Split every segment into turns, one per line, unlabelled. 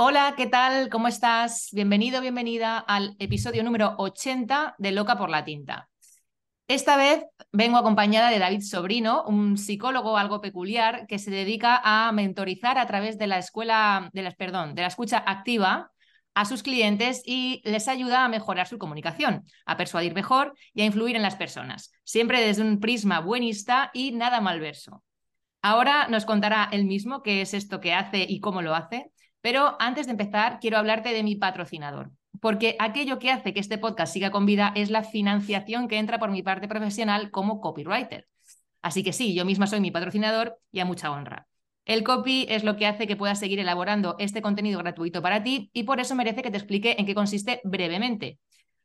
Hola, ¿qué tal? ¿Cómo estás? Bienvenido, bienvenida al episodio número 80 de Loca por la Tinta. Esta vez vengo acompañada de David Sobrino, un psicólogo algo peculiar que se dedica a mentorizar a través de la escuela, de las, perdón, de la escucha activa a sus clientes y les ayuda a mejorar su comunicación, a persuadir mejor y a influir en las personas, siempre desde un prisma buenista y nada malverso. Ahora nos contará él mismo qué es esto que hace y cómo lo hace, pero antes de empezar, quiero hablarte de mi patrocinador, porque aquello que hace que este podcast siga con vida es la financiación que entra por mi parte profesional como copywriter. Así que sí, yo misma soy mi patrocinador y a mucha honra. El copy es lo que hace que puedas seguir elaborando este contenido gratuito para ti y por eso merece que te explique en qué consiste brevemente.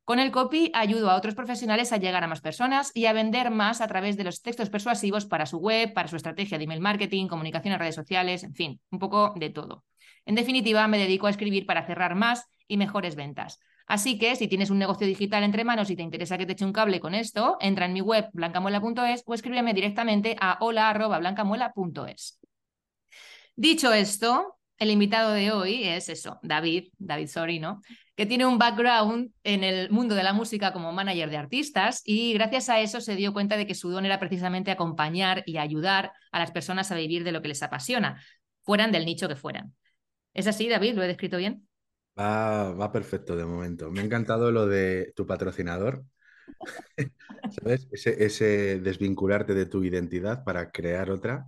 Con el copy ayudo a otros profesionales a llegar a más personas y a vender más a través de los textos persuasivos para su web, para su estrategia de email marketing, comunicación en redes sociales, en fin, un poco de todo. En definitiva, me dedico a escribir para cerrar más y mejores ventas. Así que si tienes un negocio digital entre manos y te interesa que te eche un cable con esto, entra en mi web blancamuela.es o escríbeme directamente a hola.blancamuela.es. Dicho esto, el invitado de hoy es eso, David, David Sorino, que tiene un background en el mundo de la música como manager de artistas y gracias a eso se dio cuenta de que su don era precisamente acompañar y ayudar a las personas a vivir de lo que les apasiona, fueran del nicho que fueran. ¿Es así, David? ¿Lo he descrito bien?
Va, perfecto de momento. Me ha encantado lo de tu patrocinador. ¿Sabes? Ese, desvincularte de tu identidad para crear otra.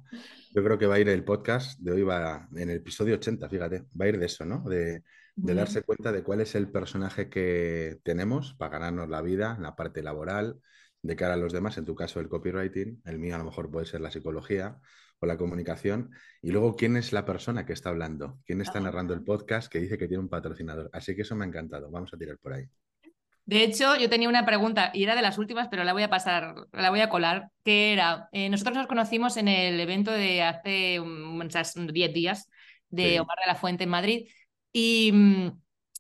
Yo creo que va a ir el podcast de hoy, va en el episodio 80, fíjate, va a ir de eso, ¿no? De, de darse cuenta de cuál es el personaje que tenemos para ganarnos la vida en la parte laboral, de cara a los demás, en tu caso el copywriting, el mío a lo mejor puede ser la psicología, o la comunicación. Y luego, ¿quién es la persona que está hablando? ¿Quién está narrando el podcast que dice que tiene un patrocinador? Así que eso me ha encantado. Vamos a tirar por ahí.
De hecho, yo tenía una pregunta y era de las últimas, pero la voy a pasar, la voy a colar, que era, eh, nosotros nos conocimos en el evento de hace 10 días de Omar de la Fuente en Madrid y, mm,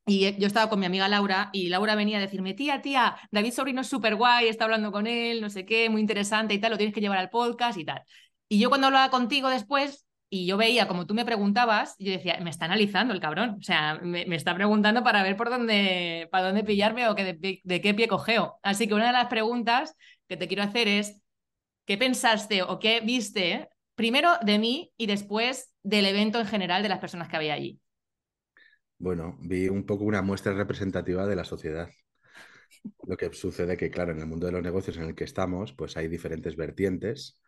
y yo estaba con mi amiga Laura y Laura venía a decirme, tía, tía, David Sobrino es súper guay, está hablando con él, no sé qué, muy interesante y tal, lo tienes que llevar al podcast y tal. Y yo cuando hablaba contigo después y yo veía como tú me preguntabas, yo decía, me está analizando el cabrón, o sea, me, está preguntando para ver por dónde, para dónde pillarme o que de, qué pie cogeo. Así que una de las preguntas que te quiero hacer es, ¿qué pensaste o qué viste primero de mí y después del evento en general de las personas que había allí?
Bueno, vi un poco una muestra representativa de la sociedad. Lo que sucede que, claro, en el mundo de los negocios en el que estamos, pues hay diferentes vertientes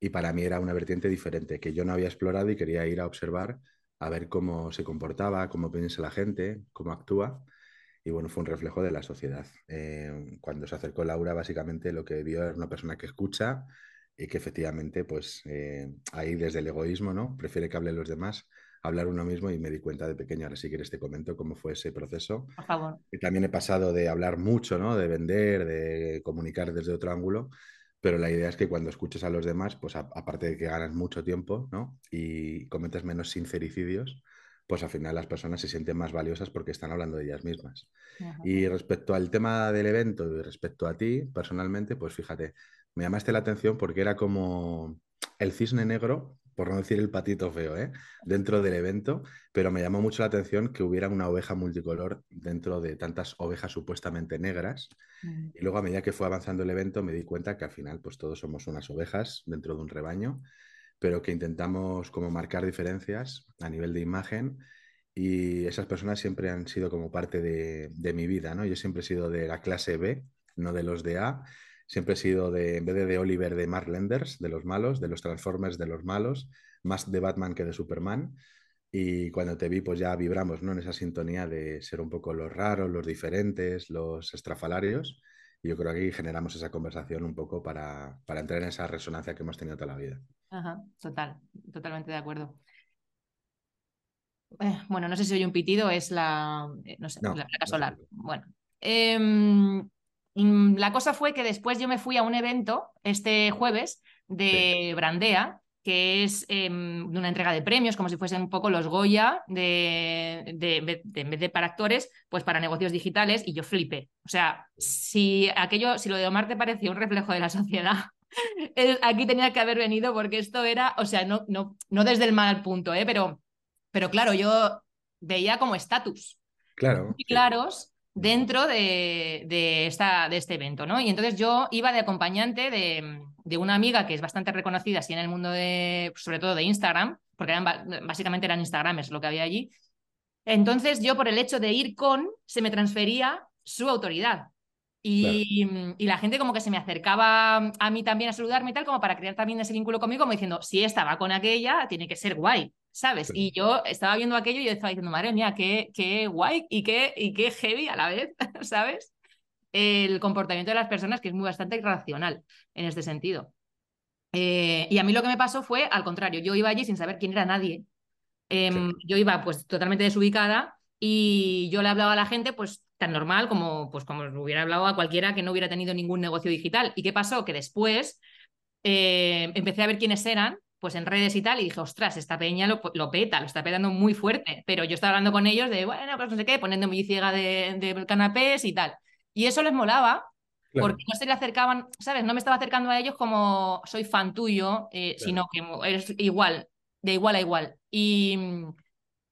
y para mí era una vertiente diferente que yo no había explorado y quería ir a observar a ver cómo se comportaba, cómo piensa la gente, cómo actúa. Y bueno, fue un reflejo de la sociedad. Eh, cuando se acercó Laura, básicamente lo que vio era una persona que escucha y que efectivamente, pues eh, ahí desde el egoísmo, ¿no? Prefiere que hablen los demás, hablar uno mismo y me di cuenta de pequeño. Ahora si quieres te comento cómo fue ese proceso.
Por favor.
Y también he pasado de hablar mucho, ¿no? De vender, de comunicar desde otro ángulo, pero la idea es que cuando escuches a los demás, pues aparte de que ganas mucho tiempo ¿no? y cometes menos sincericidios, pues al final las personas se sienten más valiosas porque están hablando de ellas mismas. Y respecto al tema del evento y respecto a ti, personalmente, pues fíjate, me llamaste la atención porque era como el cisne negro por no decir el patito feo, ¿eh? dentro del evento, pero me llamó mucho la atención que hubiera una oveja multicolor dentro de tantas ovejas supuestamente negras. Mm. Y luego a medida que fue avanzando el evento me di cuenta que al final pues todos somos unas ovejas dentro de un rebaño, pero que intentamos como marcar diferencias a nivel de imagen y esas personas siempre han sido como parte de, de mi vida, ¿no? Yo siempre he sido de la clase B, no de los de A. Siempre he sido de, en vez de, de Oliver, de Mark Lenders, de los malos, de los Transformers, de los malos, más de Batman que de Superman. Y cuando te vi, pues ya vibramos, ¿no? En esa sintonía de ser un poco los raros, los diferentes, los estrafalarios. Y yo creo que aquí generamos esa conversación un poco para, para entrar en esa resonancia que hemos tenido toda la vida.
Ajá, total, totalmente de acuerdo. Eh, bueno, no sé si oye un pitido, es la, eh, no sé,
No,
la placa
no
solar. Bueno, Em, la cosa fue que después yo me fui a un evento este jueves de Brandea, que es em, de una entrega de premios, como si fuesen un poco los Goya de, de- de- de- en vez de para actores, pues para negocios digitales, y yo flipé. O sea, si aquello, si lo de Omar te parecía un reflejo de la sociedad, aquí tenía que haber venido porque esto era, o sea, no, no, no desde el mal punto, ¿eh? pero, pero claro, yo veía como estatus
Claro,
muy claros dentro de, de esta, de este evento, ¿no? Y entonces yo iba de acompañante de, de una amiga que es bastante reconocida así en el mundo de, sobre todo de Instagram, porque eran, básicamente eran Instagramers lo que había allí. Entonces yo por el hecho de ir con, se me transfería su autoridad. Y, y la gente como que se me acercaba a mí también a saludarme y tal, como para crear también ese vínculo conmigo, como diciendo, si esta va con aquella, tiene que ser guay, ¿sabes? Y yo estaba viendo aquello y yo estaba diciendo, madre mía, qué, qué guay y qué, y qué heavy a la vez, ¿sabes? El comportamiento de las personas que es muy bastante irracional en este sentido. Eh, y a mí lo que me pasó fue al contrario, yo iba allí sin saber quién era nadie. Em, yo iba pues totalmente desubicada y yo le hablaba a la gente pues tan normal como pues como hubiera hablado a cualquiera que no hubiera tenido ningún negocio digital. ¿Y qué pasó? Que después eh, empecé a ver quiénes eran pues en redes y tal y dije, ostras, esta peña lo, lo peta, lo está petando muy fuerte, pero yo estaba hablando con ellos de, bueno, pues no sé qué, poniendo mi ciega de, de canapés y tal. Y eso les molaba
Claro.
porque no se le acercaban, ¿sabes? No me estaba acercando a ellos como soy fan tuyo, eh,
Claro.
sino que eres igual, de igual a igual. Y,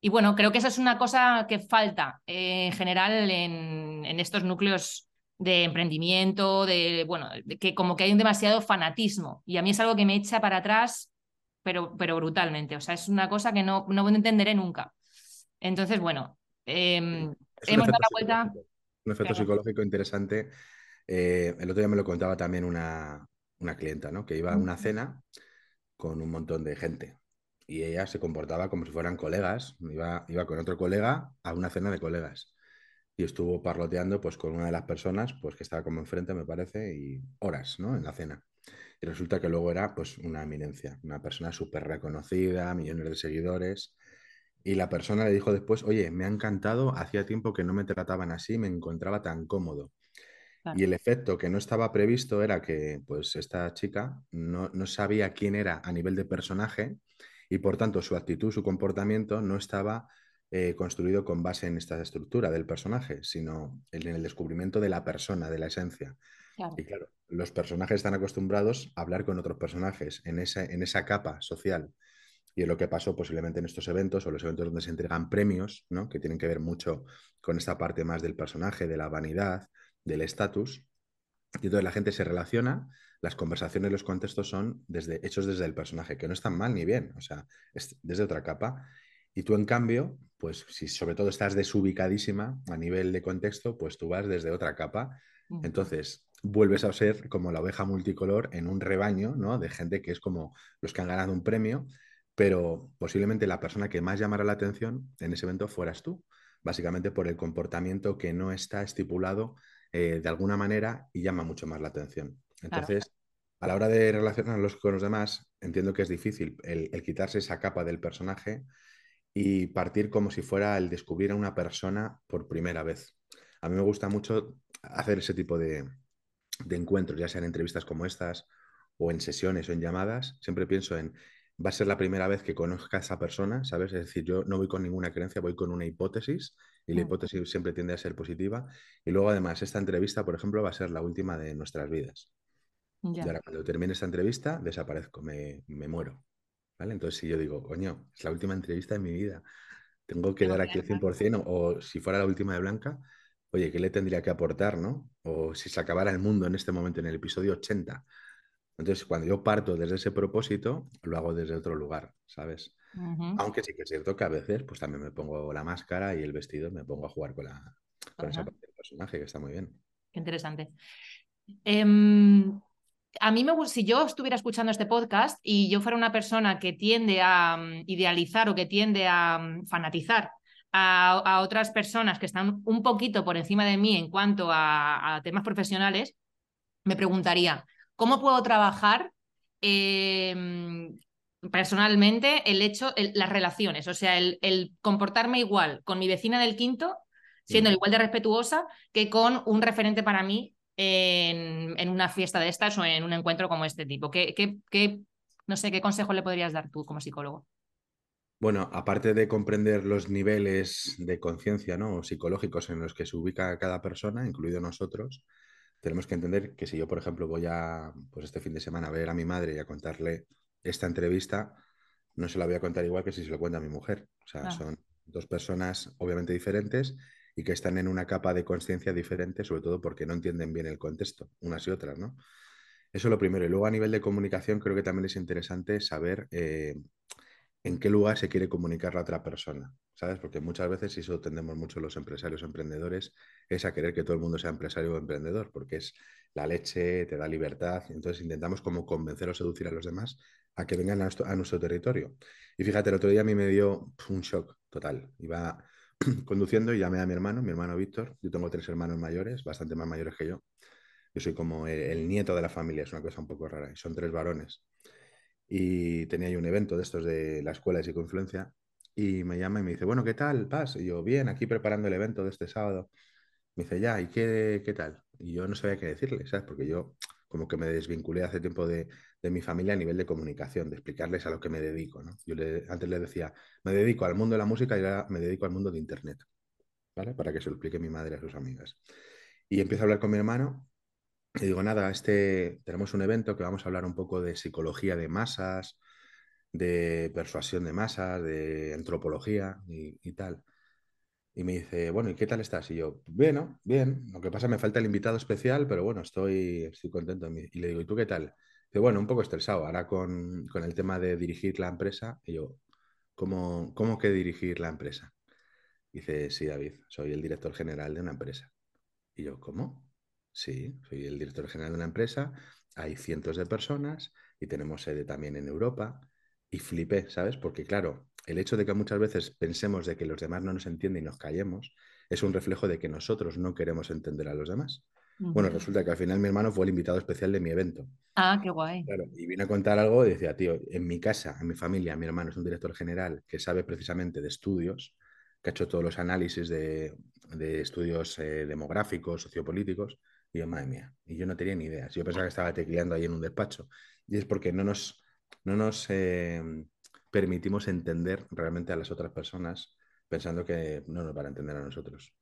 y bueno, creo que esa es una cosa que falta eh, en general en, en estos núcleos de emprendimiento, de, bueno, de que como que hay un demasiado fanatismo. Y a mí es algo que me echa para atrás, pero, pero brutalmente. O sea, es una cosa que no, no entenderé nunca. Entonces, bueno, em, hemos dado la vuelta.
un efecto
Claro.
psicológico interesante. Eh, el otro día me lo contaba también una, una clienta, ¿no? Que iba a una cena con un montón de gente y ella se comportaba como si fueran colegas. Iba, iba con otro colega a una cena de colegas y estuvo parloteando pues con una de las personas pues que estaba como enfrente, me parece, y horas, ¿no? En la cena. Y resulta que luego era pues una eminencia, una persona súper reconocida, millones de seguidores. Y la persona le dijo después, oye, me ha encantado, hacía tiempo que no me trataban así, me encontraba tan cómodo.
Claro.
Y el efecto que no estaba previsto era que pues esta chica no, no sabía quién era a nivel de personaje y por tanto su actitud, su comportamiento no estaba eh, construido con base en esta estructura del personaje, sino en el descubrimiento de la persona, de la esencia.
Claro.
Y claro, los personajes están acostumbrados a hablar con otros personajes en esa, en esa capa social. Y es lo que pasó posiblemente en estos eventos o los eventos donde se entregan premios, ¿no? que tienen que ver mucho con esta parte más del personaje, de la vanidad, del estatus. Y entonces la gente se relaciona, las conversaciones, los contextos son desde, hechos desde el personaje, que no están mal ni bien, o sea, es desde otra capa. Y tú, en cambio, pues si sobre todo estás desubicadísima a nivel de contexto, pues tú vas desde otra capa. Entonces, vuelves a ser como la oveja multicolor en un rebaño, ¿no? De gente que es como los que han ganado un premio, pero posiblemente la persona que más llamara la atención en ese evento fueras tú, básicamente por el comportamiento que no está estipulado eh, de alguna manera y llama mucho más la atención. Entonces, a la hora de relacionarlos con los demás, entiendo que es difícil el, el quitarse esa capa del personaje y partir como si fuera el descubrir a una persona por primera vez. A mí me gusta mucho hacer ese tipo de, de encuentros, ya sean entrevistas como estas o en sesiones o en llamadas. Siempre pienso en, va a ser la primera vez que conozca a esa persona, ¿sabes? Es decir, yo no voy con ninguna creencia, voy con una hipótesis y la
Mm.
hipótesis siempre tiende a ser positiva. Y luego, además, esta entrevista, por ejemplo, va a ser la última de nuestras vidas. Y
Ya.
ahora, cuando termine esta entrevista, desaparezco, me, me muero. ¿Vale? Entonces, si yo digo, coño, es la última entrevista de mi vida, tengo que dar aquí el
dar-
100%, o, o si fuera la última de Blanca, oye, ¿qué le tendría que aportar, no? O si se acabara el mundo en este momento, en el episodio 80, Entonces, cuando yo parto desde ese propósito, lo hago desde otro lugar, ¿sabes? Aunque sí que es cierto que a veces, pues también me pongo la máscara y el vestido, me pongo a jugar con, la, con esa parte del personaje, que está muy bien.
qué interesante. Em, a mí me gusta, si yo estuviera escuchando este podcast y yo fuera una persona que tiende a mm, idealizar o que tiende a mm, fanatizar a, a otras personas que están un poquito por encima de mí en cuanto a, a temas profesionales, me preguntaría, ¿cómo puedo trabajar eh, personalmente el hecho, el- las relaciones? O sea, el, el comportarme igual con mi vecina del quinto, siendo igual de respetuosa, que con un referente para mí en, en una fiesta de estas o en un encuentro como este tipo. ¿Qué, qué, qué- no sé, qué consejo le podrías dar tú como psicólogo?
Bueno, aparte de comprender los niveles de conciencia, ¿no? psicológicos en los que se ubica cada persona, incluido nosotros, tenemos que entender que si yo, por ejemplo, voy a, pues este fin de semana a ver a mi madre y a contarle esta entrevista, no se la voy a contar igual que si se lo cuenta a mi mujer. O sea,
Ah,
son dos personas obviamente diferentes y que están en una capa de conciencia diferente, sobre todo porque no entienden bien el contexto, unas y otras, ¿no? Eso es lo primero. Y luego a nivel de comunicación creo que también es interesante saber eh, en qué lugar se quiere comunicar la otra persona, ¿sabes? Porque muchas veces, y eso tendemos mucho los empresarios emprendedores, es a querer que todo el mundo sea empresario o emprendedor, porque es la leche, te da libertad, entonces intentamos como convencer o seducir a los demás a que vengan a nuestro, a nuestro territorio. Y fíjate, el otro día a mí me dio un shock total. Iba conduciendo y llamé a mi hermano, mi hermano Víctor, yo tengo tres hermanos mayores, bastante más mayores que yo. Yo soy como el, nieto de la familia, es una cosa un poco rara, y son tres varones y tenía yo un evento de estos de la escuela de psicoinfluencia y me llama y me dice, bueno, ¿qué tal? Paz. Y yo, bien, aquí preparando el evento de este sábado. Me dice, ya, ¿y qué, qué tal? Y yo no sabía qué decirle, ¿sabes? Porque yo como que me desvinculé hace tiempo de, de mi familia a nivel de comunicación, de explicarles a lo que me dedico, ¿no? Yo le, antes le decía, me dedico al mundo de la música y ahora me dedico al mundo de Internet, ¿vale? Para que se lo explique mi madre a sus amigas. Y empiezo a hablar con mi hermano y digo, nada, este, tenemos un evento que vamos a hablar un poco de psicología de masas, de persuasión de masas, de antropología y, tal. Y me dice, bueno, ¿y qué tal estás? Y yo, bien, ¿no? Bien. Lo que pasa, me falta el invitado especial, pero bueno, estoy, estoy contento. Y le digo, ¿y tú qué tal? Bueno, un poco estresado ahora con, con el tema de dirigir la empresa. Y yo, ¿cómo, cómo que dirigir la empresa? Dice, sí, David, soy el director general de una empresa. Y yo, ¿cómo? Sí, soy el director general de una empresa, hay cientos de personas y tenemos sede también en Europa. Y flipé, ¿sabes? Porque claro, el hecho de que muchas veces pensemos de que los demás no nos entienden y nos callemos es un reflejo de que nosotros no queremos entender a los demás. Bueno, resulta que al final mi hermano fue el invitado especial de mi evento.
Ah, qué guay.
Claro, y vine a contar algo y decía, tío, en mi casa, en mi familia, mi hermano es un director general que sabe precisamente de estudios, que ha hecho todos los análisis de, de estudios eh, demográficos, sociopolíticos, y yo, madre mía, y yo no tenía ni idea. Yo pensaba que estaba tecleando ahí en un despacho. Y es porque no nos, no nos eh, permitimos entender realmente a las otras personas pensando que no nos van a entender a nosotros.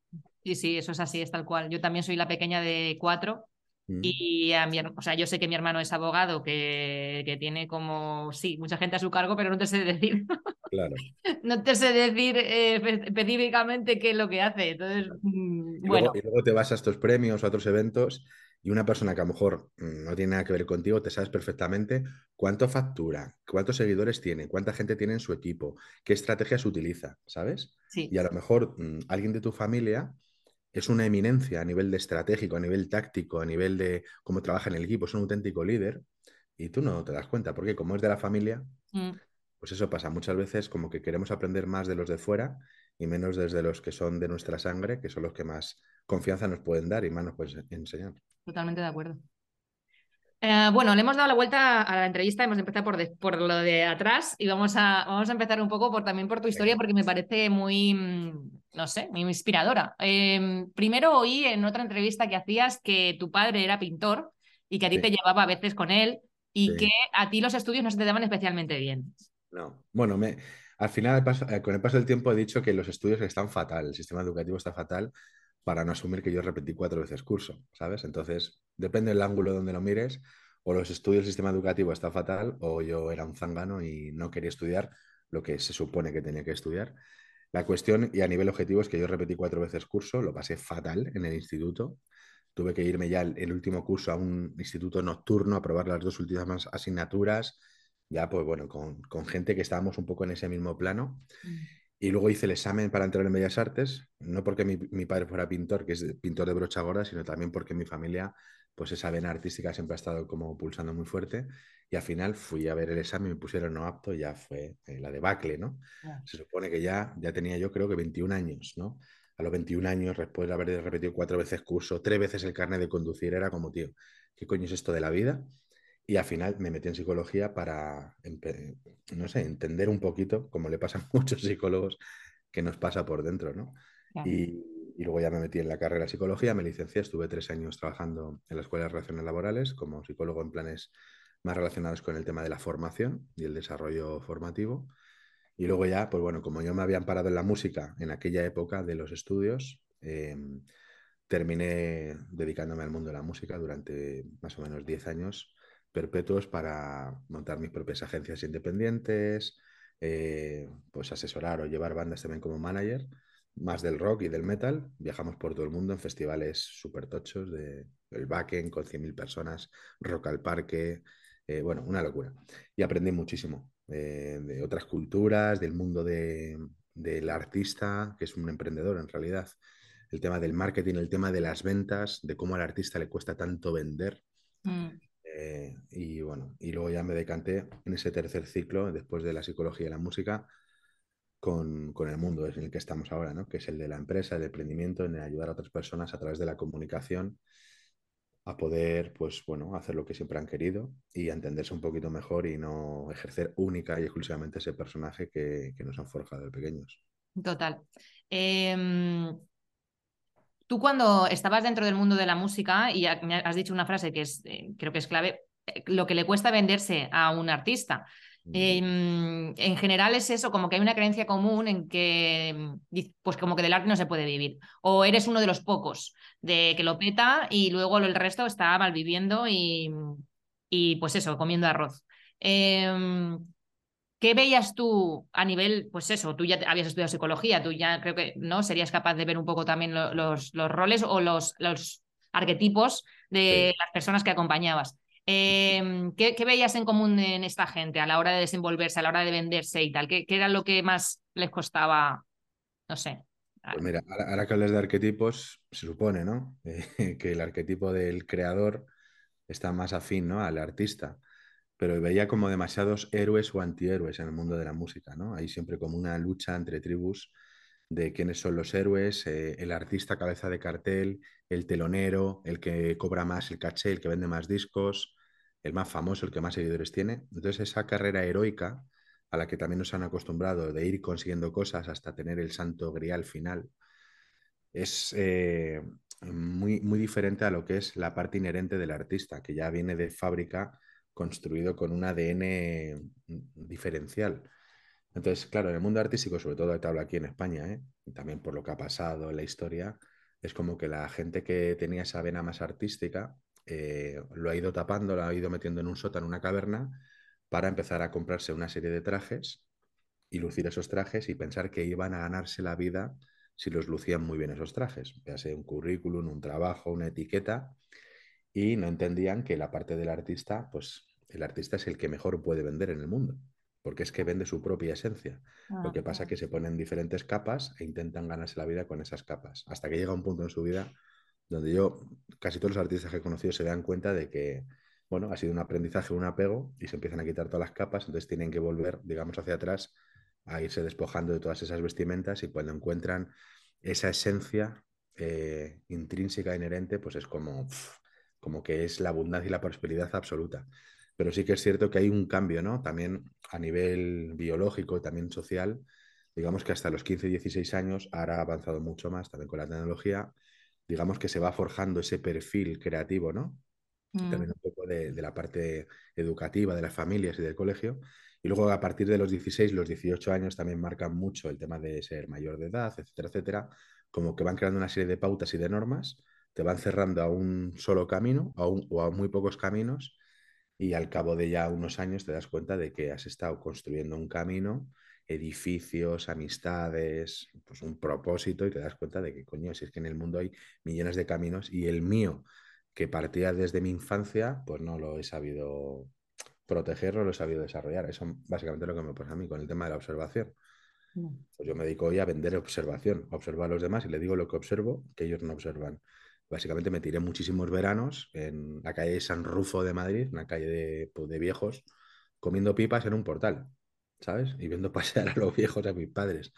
Sí, sí, eso es así, es tal cual. Yo también soy la pequeña de cuatro
Mm,
y a mi, her- o sea, yo sé que mi hermano es abogado, que, que tiene como, sí, mucha gente a su cargo, pero no te sé decir,
claro.
no te sé decir eh, espe- específicamente qué es lo que hace. Entonces, mm,
Y luego,
bueno,
y luego te vas a estos premios o a otros eventos y una persona que a lo mejor mm, no tiene nada que ver contigo, te sabes perfectamente cuánto factura, cuántos seguidores tiene, cuánta gente tiene en su equipo, qué estrategias utiliza, ¿sabes?
Sí,
Y a lo mejor mm, alguien de tu familia es una eminencia a nivel de estratégico, a nivel táctico, a nivel de cómo trabaja en el equipo, es un auténtico líder y tú no te das cuenta, porque como es de la familia,
mm,
pues eso pasa muchas veces como que queremos aprender más de los de fuera y menos desde los que son de nuestra sangre, que son los que más confianza nos pueden dar y más nos pueden enseñar.
totalmente de acuerdo. Eh, bueno, le hemos dado la vuelta a la entrevista, hemos empezado por, de- por lo de atrás y vamos a, vamos a empezar un poco por, también por tu historia porque me parece muy, mm, no sé, muy inspiradora. Eh, primero oí en otra entrevista que hacías que tu padre era pintor y que a ti te llevaba a veces con él y que a ti los estudios no se te daban especialmente bien.
No. Bueno, me, al final, eh, con el paso del tiempo, he dicho que los estudios están fatal, el sistema educativo está fatal para no asumir que yo repetí cuatro veces curso, ¿sabes? Entonces, depende del ángulo donde lo mires, o los estudios del sistema educativo está fatal, o yo era un zángano y no quería estudiar lo que se supone que tenía que estudiar. La cuestión, y a nivel objetivo, es que yo repetí cuatro veces curso, lo pasé fatal en el instituto, tuve que irme ya el, último curso a un instituto nocturno a probar las dos últimas asignaturas, ya pues bueno, con, con gente que estábamos un poco en ese mismo plano.
Mm.
Y luego hice el examen para entrar en Bellas Artes, no porque mi, mi padre fuera pintor, que es pintor de brocha gorda, sino también porque mi familia, pues esa vena artística siempre ha estado como pulsando muy fuerte. Y al final fui a ver el examen, me pusieron no apto y ya fue eh, la debacle, ¿no? Se supone que ya, ya tenía yo creo que 21 años, ¿no? A los 21 años, después de haber repetido cuatro veces curso, tres veces el carnet de conducir, era como, tío, ¿qué coño es esto de la vida? Y al final me metí en psicología para, no sé, entender un poquito, como le pasa a muchos psicólogos, que nos pasa por dentro, ¿no? Y, y luego ya me metí en la carrera de psicología, me licencié, estuve tres años trabajando en la Escuela de Relaciones Laborales como psicólogo en planes más relacionados con el tema de la formación y el desarrollo formativo. Y luego ya, pues bueno, como yo me habían parado en la música en aquella época de los estudios, eh, terminé dedicándome al mundo de la música durante más o menos 10 años perpetuos para montar mis propias agencias independientes, eh, pues asesorar o llevar bandas también como manager, más del rock y del metal. Viajamos por todo el mundo en festivales súper tochos, de, el Backen con 100.000 personas, Rock al Parque, eh, bueno, una locura. Y aprendí muchísimo eh, de otras culturas, del mundo de, del artista, que es un emprendedor en realidad, el tema del marketing, el tema de las ventas, de cómo al artista le cuesta tanto vender.
Mm.
Eh, y bueno, y luego ya me decanté en ese tercer ciclo, después de la psicología y la música, con, con el mundo en el que estamos ahora, ¿no? Que es el de la empresa, el emprendimiento, en ayudar a otras personas a través de la comunicación a poder, pues bueno, hacer lo que siempre han querido y entenderse un poquito mejor y no ejercer única y exclusivamente ese personaje que, que nos han forjado de pequeños.
Total. Em, tú cuando estabas dentro del mundo de la música y has dicho una frase que es, eh, creo que es clave, eh, lo que le cuesta venderse a un artista. Em, en general es eso, como que hay una creencia común en que, em, pues como que del arte no se puede vivir. O eres uno de los pocos de que lo peta y luego el resto está malviviendo y, y pues eso, comiendo arroz. Em, ¿Qué veías tú a nivel, pues eso, tú ya habías estudiado psicología, tú ya creo que no serías capaz de ver un poco también lo- los, los roles o los, los arquetipos de
Sí.
las personas que acompañabas. Eh, ¿qué, qué veías en común en esta gente a la hora de desenvolverse, a la hora de venderse y tal? ¿Qué, qué era lo que más les costaba? No sé.
Pues mira, ahora, ahora que hablas de arquetipos, se supone, ¿no? Eh, que el arquetipo del creador está más afín, ¿no? Al artista. Pero veía como demasiados héroes o antihéroes en el mundo de la música, ¿no? Hay siempre como una lucha entre tribus de quiénes son los héroes, eh, el artista cabeza de cartel, el telonero, el que cobra más el caché, el que vende más discos, el más famoso, el que más seguidores tiene. Entonces esa carrera heroica a la que también nos han acostumbrado de ir consiguiendo cosas hasta tener el santo grial final, es eh, muy, muy diferente a lo que es la parte inherente del artista, que ya viene de fábrica construido con un ADN diferencial. Entonces, claro, en el mundo artístico, sobre todo te hablo aquí en España, ¿eh? también por lo que ha pasado en la historia, es como que la gente que tenía esa vena más artística eh, lo ha ido tapando, lo ha ido metiendo en un sótano, en una caverna, para empezar a comprarse una serie de trajes y lucir esos trajes y pensar que iban a ganarse la vida si los lucían muy bien esos trajes, ya sea un currículum, un trabajo, una etiqueta, y no entendían que la parte del artista, pues el artista es el que mejor puede vender en el mundo, porque es que vende su propia esencia. Lo que pasa es que se ponen diferentes capas e intentan ganarse la vida con esas capas, hasta que llega un punto en su vida donde yo, casi todos los artistas que he conocido se dan cuenta de que, bueno, ha sido un aprendizaje, un apego, y se empiezan a quitar todas las capas, entonces tienen que volver, digamos, hacia atrás a irse despojando de todas esas vestimentas y cuando encuentran esa esencia eh, intrínseca, inherente, pues es como, como que es la abundancia y la prosperidad absoluta. Pero sí que es cierto que hay un cambio, ¿no? También a nivel biológico, también social, digamos que hasta los 15, 16 años, ahora ha avanzado mucho más también con la tecnología, digamos que se va forjando ese perfil creativo, ¿no?
Mm,
También un poco de, de la parte educativa, de las familias y del colegio. Y luego a partir de los 16, los 18 años también marcan mucho el tema de ser mayor de edad, etcétera, etcétera. Como que van creando una serie de pautas y de normas, te van cerrando a un solo camino a un- o a muy pocos caminos y al cabo de ya unos años te das cuenta de que has estado construyendo un camino edificios, amistades, pues un propósito y te das cuenta de que, coño, si es que en el mundo hay millones de caminos y el mío, que partía desde mi infancia, pues no lo he sabido proteger, no lo he sabido desarrollar. Eso básicamente lo que me pasa a mí con el tema de la observación. Mm. Pues yo me dedico hoy a vender observación, a observar a los demás y le digo lo que observo que ellos no observan. Básicamente me tiré muchísimos veranos en la calle San Rufo de Madrid, una calle de, pues, de viejos, comiendo pipas en un portal, ¿sabes? Y viendo pasear a los viejos a mis padres.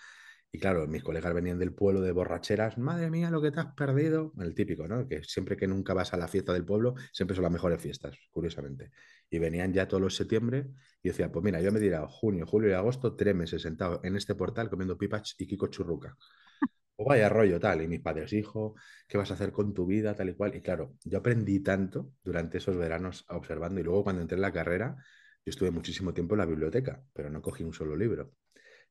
Y claro, mis colegas venían del pueblo de borracheras, madre mía, lo que te has perdido. El típico, ¿no? Que siempre que nunca vas a la fiesta del pueblo, siempre son las mejores fiestas, curiosamente. Y venían ya todos los septiembre y decía, pues mira, yo me he junio, julio y agosto, tres meses sentado en este portal comiendo pipas y Kiko Churruca. O vaya rollo, tal. Y mis padres, hijo, ¿qué vas a hacer con tu vida? Tal y cual. Y claro, yo aprendí tanto durante esos veranos observando. Y luego cuando entré en la carrera, yo estuve muchísimo tiempo en la biblioteca, pero no cogí un solo libro.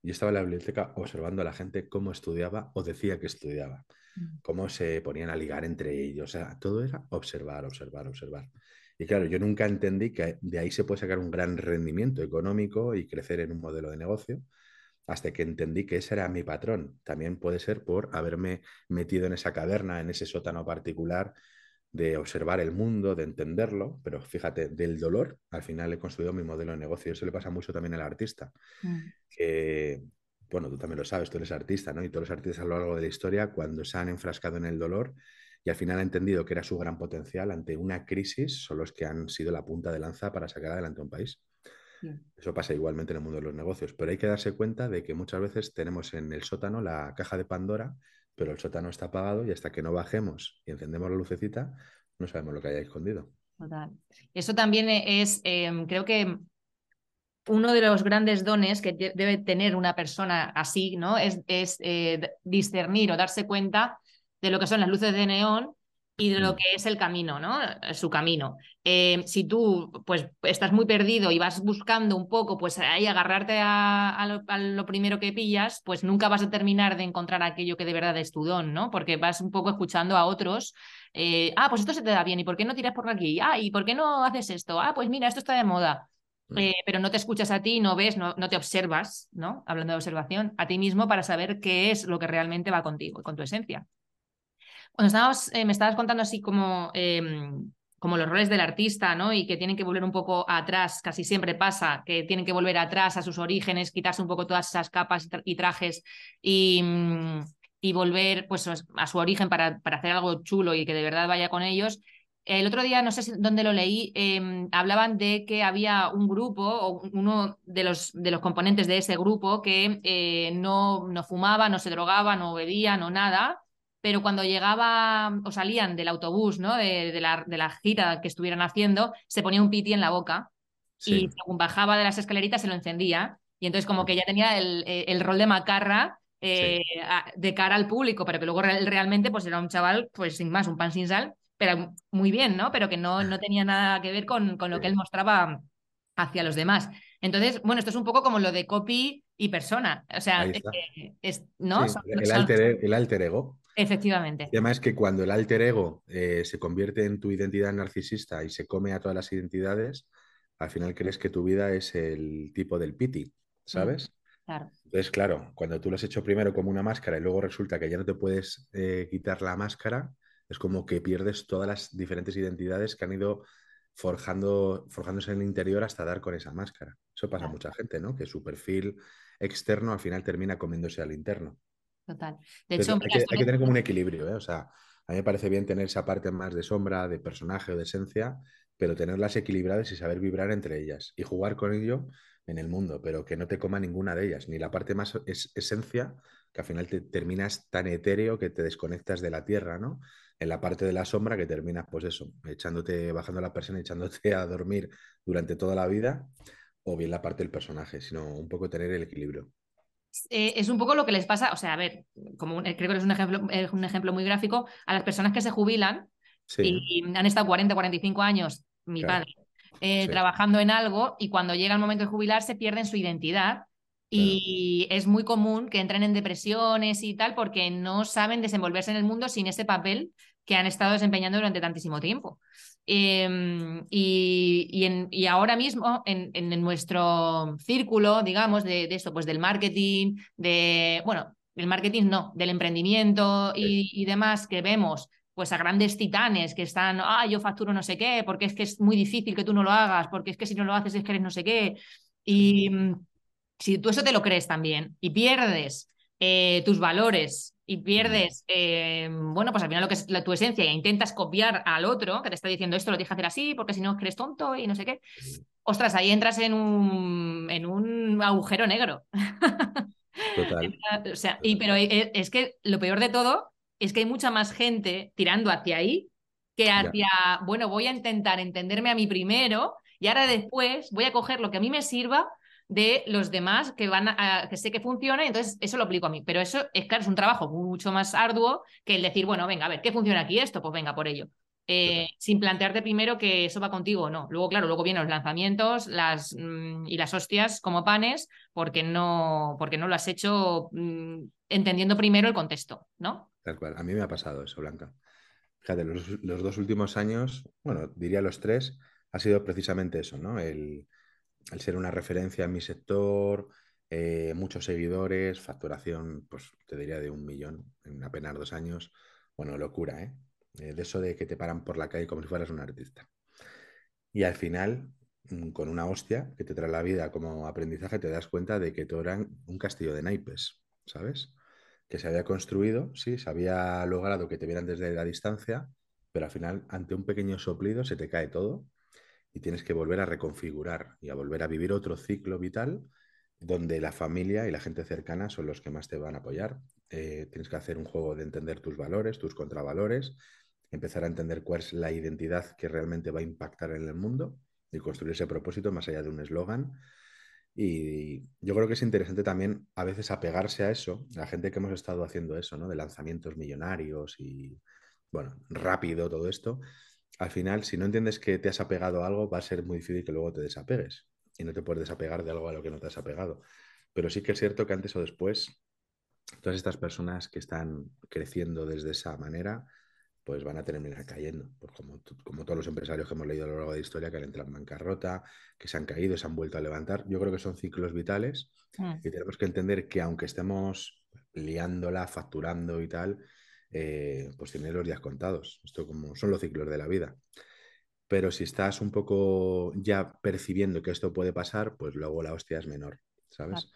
Yo estaba en la biblioteca observando a la gente cómo estudiaba o decía que estudiaba, mm. cómo se ponían a ligar entre ellos. O sea, todo era observar, observar, observar. Y claro, yo nunca entendí que de ahí se puede sacar un gran rendimiento económico y crecer en un modelo de negocio, hasta que entendí que ese era mi patrón. También puede ser por haberme metido en esa caverna, en ese sótano particular, de observar el mundo, de entenderlo, pero fíjate, del dolor, al final he construido mi modelo de negocio. Eso le pasa mucho también al artista, mm. que, bueno, tú también lo sabes, tú eres artista, ¿no? Y todos los artistas a lo largo de la historia, cuando se han enfrascado en el dolor y al final han entendido que era su gran potencial ante una crisis, son los que han sido la punta de lanza para sacar adelante un país. Eso pasa igualmente en el mundo de los negocios, pero hay que darse cuenta de que muchas veces tenemos en el sótano la caja de Pandora pero el sótano está apagado y hasta que no bajemos y encendemos la lucecita, no sabemos lo que haya escondido.
Total. Eso también es, em, creo que uno de los grandes dones que debe tener una persona así, ¿no? Es, es eh, discernir o darse cuenta de lo que son las luces de neón y de lo mm. que es el camino, ¿no? Su camino. Eh, si tú pues estás muy perdido y vas buscando un poco, pues ahí agarrarte a, lo, primero que pillas, pues nunca vas a terminar de encontrar aquello que de verdad es tu don, ¿no? Porque vas un poco escuchando a otros, eh, ah, pues esto se te da bien, ¿y por qué no tiras por aquí? Ah, ¿y por qué no haces esto? Ah, pues mira, esto está de moda. Mm. Eh, pero no te escuchas a ti, no ves, no, no te observas, ¿no? Hablando de observación, a ti mismo para saber qué es lo que realmente va contigo, con tu esencia. Cuando estábamos, eh, me estabas contando así como, em, como los roles del artista, ¿no? Y que tienen que volver un poco atrás, casi siempre pasa, que tienen que volver atrás a sus orígenes, quitarse un poco todas esas capas y, trajes y, y, volver pues, a su origen para, para hacer algo chulo y que de verdad vaya con ellos. El otro día, no sé dónde lo leí, em, hablaban de que había un grupo o uno de los, de los componentes de ese grupo que eh, no, no fumaba, no se drogaba, no bebía, no nada, pero cuando llegaba o salían del autobús, ¿no? De, la, de la, gira que estuvieran haciendo, se ponía un piti en la boca y según bajaba de las escaleritas se lo encendía y entonces como que ya tenía el, el rol de macarra eh, de cara al público, pero que luego realmente pues era un chaval pues sin más, un pan sin sal, pero muy bien, ¿no? Pero que no, no tenía nada que ver con, con lo que él mostraba hacia los demás. Entonces, bueno, esto es un poco como lo de copy y persona. O sea, es, ¿no?
el, alter, el, alter, ego.
Efectivamente.
Y además que cuando el alter ego eh, se convierte en tu identidad narcisista y se come a todas las identidades, al final crees que tu vida es el tipo del piti, ¿sabes?
claro.
Entonces, claro, cuando tú lo has hecho primero como una máscara y luego resulta que ya no te puedes eh, quitar la máscara, es como que pierdes todas las diferentes identidades que han ido forjando, forjándose en el interior hasta dar con esa máscara. Eso pasa a mucha gente, ¿no? Que su perfil externo al final termina comiéndose al interno.
Total.
De hecho, hay, que, tener como un equilibrio, ¿eh? O sea, a mí me parece bien tener esa parte más de sombra, de personaje o de esencia, pero tenerlas equilibradas y saber vibrar entre ellas y jugar con ello en el mundo, pero que no te coma ninguna de ellas, ni la parte más es esencia, que al final te terminas tan etéreo que te desconectas de la tierra, ¿no? En la parte de la sombra que terminas, pues eso, echándote, bajando la persona, echándote a dormir durante toda la vida, o bien la parte del personaje, sino un poco tener el equilibrio.
Eh, es un poco lo que les pasa, o sea, a ver, como creo que es un ejemplo, es un ejemplo muy gráfico, a las personas que se jubilan y han estado 40, 45 años, mi padre, eh, trabajando en algo y cuando llega el momento de jubilarse pierden su identidad. Y es muy común que entren en depresiones y tal porque no saben desenvolverse en el mundo sin ese papel que han estado desempeñando durante tantísimo tiempo. Em, y, ahora mismo en, nuestro círculo, digamos, de, esto, pues del marketing, de, bueno, el marketing no, del emprendimiento y, demás que vemos, pues a grandes titanes que están, ah, yo facturo no sé qué, porque es que es muy difícil que tú no lo hagas, porque es que si no lo haces es que eres no sé qué. Y mm, si tú eso te lo crees también y pierdes eh, tus valores y pierdes, eh, bueno, pues al final lo que es tu esencia e intentas copiar al otro que te está diciendo esto lo tienes que hacer así porque si no eres tonto y no sé qué. Ostras, ahí entras en un, en un agujero negro.
Total.
o sea, y, pero e, es que lo peor de todo es que hay mucha más gente tirando hacia ahí que hacia, bueno, voy a intentar entenderme a mí primero y ahora después voy a coger lo que a mí me sirva de los demás que van a, que sé que funciona y entonces eso lo aplico a mí. Pero eso es claro, es un trabajo mucho más arduo que el decir, bueno, venga, a ver, ¿qué funciona aquí esto? Pues venga, por ello. Eh, sin plantearte primero que eso va contigo o no. Luego, claro, luego vienen los lanzamientos las, mm, y las hostias como panes porque no, porque no lo has hecho mm, entendiendo primero el contexto, ¿no?
Tal cual. A mí me ha pasado eso, Blanca. Fíjate, los, los dos últimos años, bueno, diría los tres, ha sido precisamente eso, ¿no? El, al ser una referencia en mi sector, eh, muchos seguidores, facturación, pues te diría de un millón en apenas dos años. Bueno, locura, ¿eh? ¿eh? De eso de que te paran por la calle como si fueras un artista. Y al final, mm, con una hostia que te trae la vida como aprendizaje, te das cuenta de que todo era un castillo de naipes, ¿sabes? Que se había construido, sí, se había logrado que te vieran desde la distancia, pero al final, ante un pequeño soplido, se te cae todo y tienes que volver a reconfigurar y a volver a vivir otro ciclo vital donde la familia y la gente cercana son los que más te van a apoyar. Eh, tienes que hacer un juego de entender tus valores, tus contravalores, empezar a entender cuál es la identidad que realmente va a impactar en el mundo y construir ese propósito más allá de un eslogan. Y yo creo que es interesante también a veces apegarse a eso, la gente que hemos estado haciendo eso, ¿no? De lanzamientos millonarios y, bueno, rápido todo esto, al final, si no entiendes que te has apegado a algo, va a ser muy difícil que luego te desapegues. Y no te puedes desapegar de algo a lo que no te has apegado. Pero sí que es cierto que antes o después, todas estas personas que están creciendo desde esa manera, pues van a terminar cayendo. Pues como, como todos los empresarios que hemos leído a lo largo de la historia, que han entrado en bancarrota, que se han caído, se han vuelto a levantar. Yo creo que son ciclos vitales mm. y tenemos que entender que aunque estemos liándola, facturando y tal, eh, pues tienes los días contados. Esto como son los ciclos de la vida. Pero si estás un poco ya percibiendo que esto puede pasar, pues luego la hostia es menor, ¿sabes?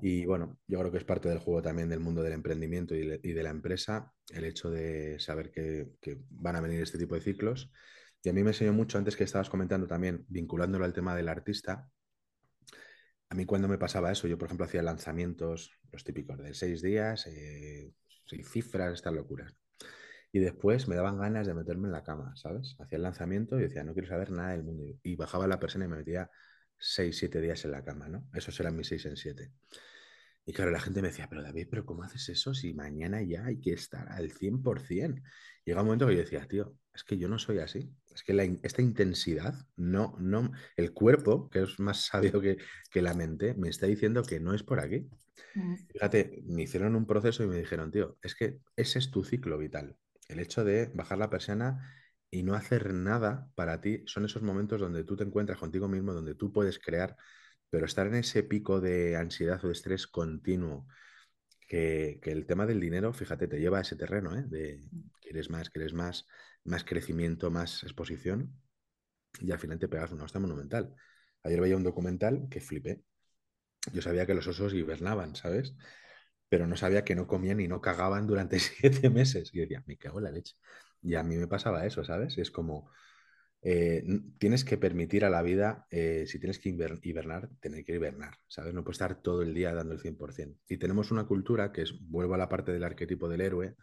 Y bueno, yo creo que es parte del juego también del mundo del emprendimiento y, de la empresa, el hecho de saber que, van a venir este tipo de ciclos. Y a mí me enseñó mucho antes que estabas comentando también, vinculándolo al tema del artista. A mí cuando me pasaba eso, yo por ejemplo hacía lanzamientos, los típicos de seis días, eh, cifras, estas locuras. Y después me daban ganas de meterme en la cama, ¿sabes? Hacía el lanzamiento y decía, no quiero saber nada del mundo. Y bajaba la persona y me metía seis, siete días en la cama, ¿no? Esos eran mis seis en siete. Y claro, la gente me decía, pero David, ¿pero cómo haces eso si mañana ya hay que estar al 100%? Llega un momento que yo decía, tío, es que yo no soy así. Es que esta intensidad, no, no, el cuerpo, que es más sabio que, que la mente, me está diciendo que no es por aquí. Mm. Fíjate, me hicieron un proceso y me dijeron, tío, es que ese es tu ciclo vital. El hecho de bajar la persiana y no hacer nada para ti son esos momentos donde tú te encuentras contigo mismo, donde tú puedes crear, pero estar en ese pico de ansiedad o de estrés continuo, que, el tema del dinero, fíjate, te lleva a ese terreno, ¿eh? De mm. quieres más, quieres más, más crecimiento, más exposición, y al final te pegas una hostia monumental. Ayer veía un documental que flipé, yo sabía que los osos hibernaban, ¿sabes? Pero no sabía que no comían y no cagaban durante siete meses. Y yo decía, me cago en la leche. Y a mí me pasaba eso, ¿sabes? Es como, eh, tienes que permitir a la vida, eh, si tienes que hibernar, tener que hibernar, ¿sabes? No puedes estar todo el día dando el 100%. Y tenemos una cultura que es, vuelvo a la parte del arquetipo del héroe,